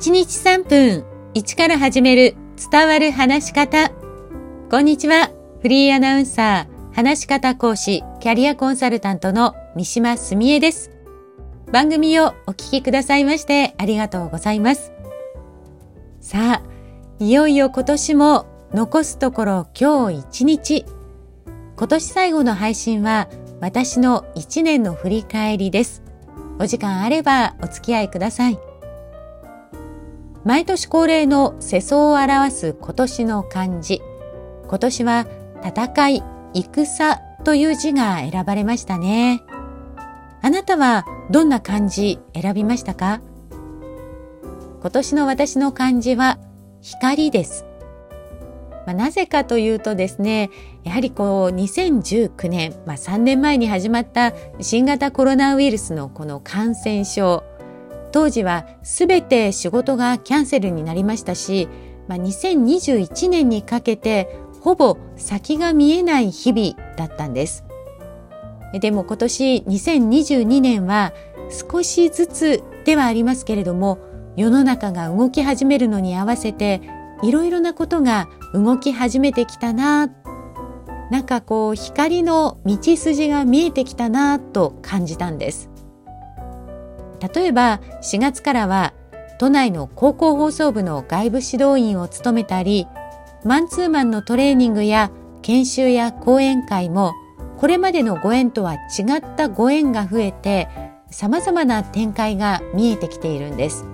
1日3分1から始める伝わる話し方。こんにちは。フリーアナウンサー、話し方講師、キャリアコンサルタントの三島澄江です。番組をお聞きくださいましてありがとうございます。さあ、いよいよ今年も残すところ今日1日。今年最後の配信は私の1年の振り返りです。お時間あればお付き合いください。毎年恒例の世相を表す今年の漢字。今年は戦い、戦という字が選ばれましたね。あなたはどんな漢字選びましたか？今年の私の漢字は光です。まあ、なぜかというとですね、やはりこう2019年、まあ、3年前に始まった新型コロナウイルスのこの感染症、当時は全て仕事がキャンセルになりましたし、まあ、2021年にかけてほぼ先が見えない日々だったんです。でも今年2022年は少しずつではありますけれども世の中が動き始めるのに合わせていろいろなことが動き始めてきたななんかこう光の道筋が見えてきたなと感じたんです。例えば4月からは都内の高校放送部の外部指導員を務めたりマンツーマンのトレーニングや研修や講演会もこれまでのご縁とは違ったご縁が増えて様々な展開が見えてきているんです。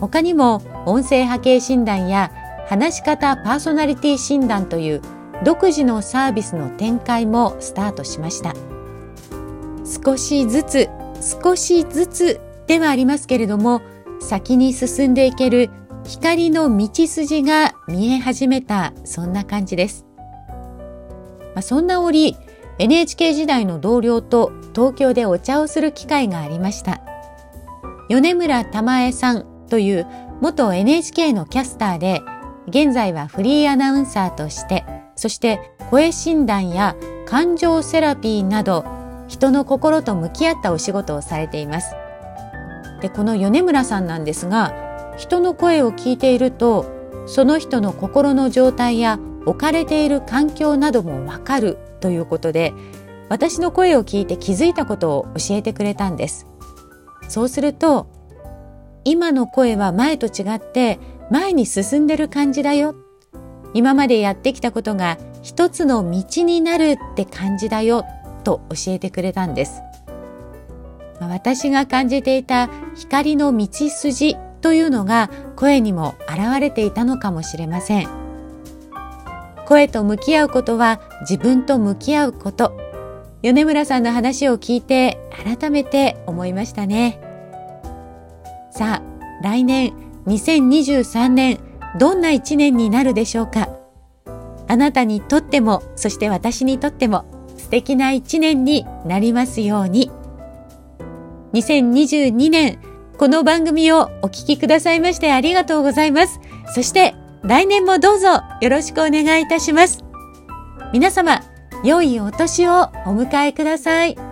他にも音声波形診断や話し方パーソナリティ診断という独自のサービスの展開もスタートしました。少しずつ少しずつではありますけれども先に進んでいける光の道筋が見え始めたそんな感じです、まあ、そんな折 NHK 時代の同僚と東京でお茶をする機会がありました。米村玉江さんという元 NHK のキャスターで現在はフリーアナウンサーとしてそして声診断や感情セラピーなど人の心と向き合ったお仕事をされています。でこの米村さんなんですが人の声を聞いているとその人の心の状態や置かれている環境などもわかるということで私の声を聞いて気づいたことを教えてくれたんです。そうすると今の声は前と違って前に進んでる感じだよ。今までやってきたことが一つの道になるって感じだよ。と教えてくれたんです。私が感じていた光の道筋というのが声にも現れていたのかもしれません。声と向き合うことは自分と向き合うこと。米村さんの話を聞いて改めて思いましたね。さあ、来年2023年どんな一年になるでしょうかあなたにとっても、そして私にとっても素敵な一年になりますように。2022年、この番組をお聴きくださいましてありがとうございます。そして来年もどうぞよろしくお願いいたします。皆様、良いお年をお迎えください。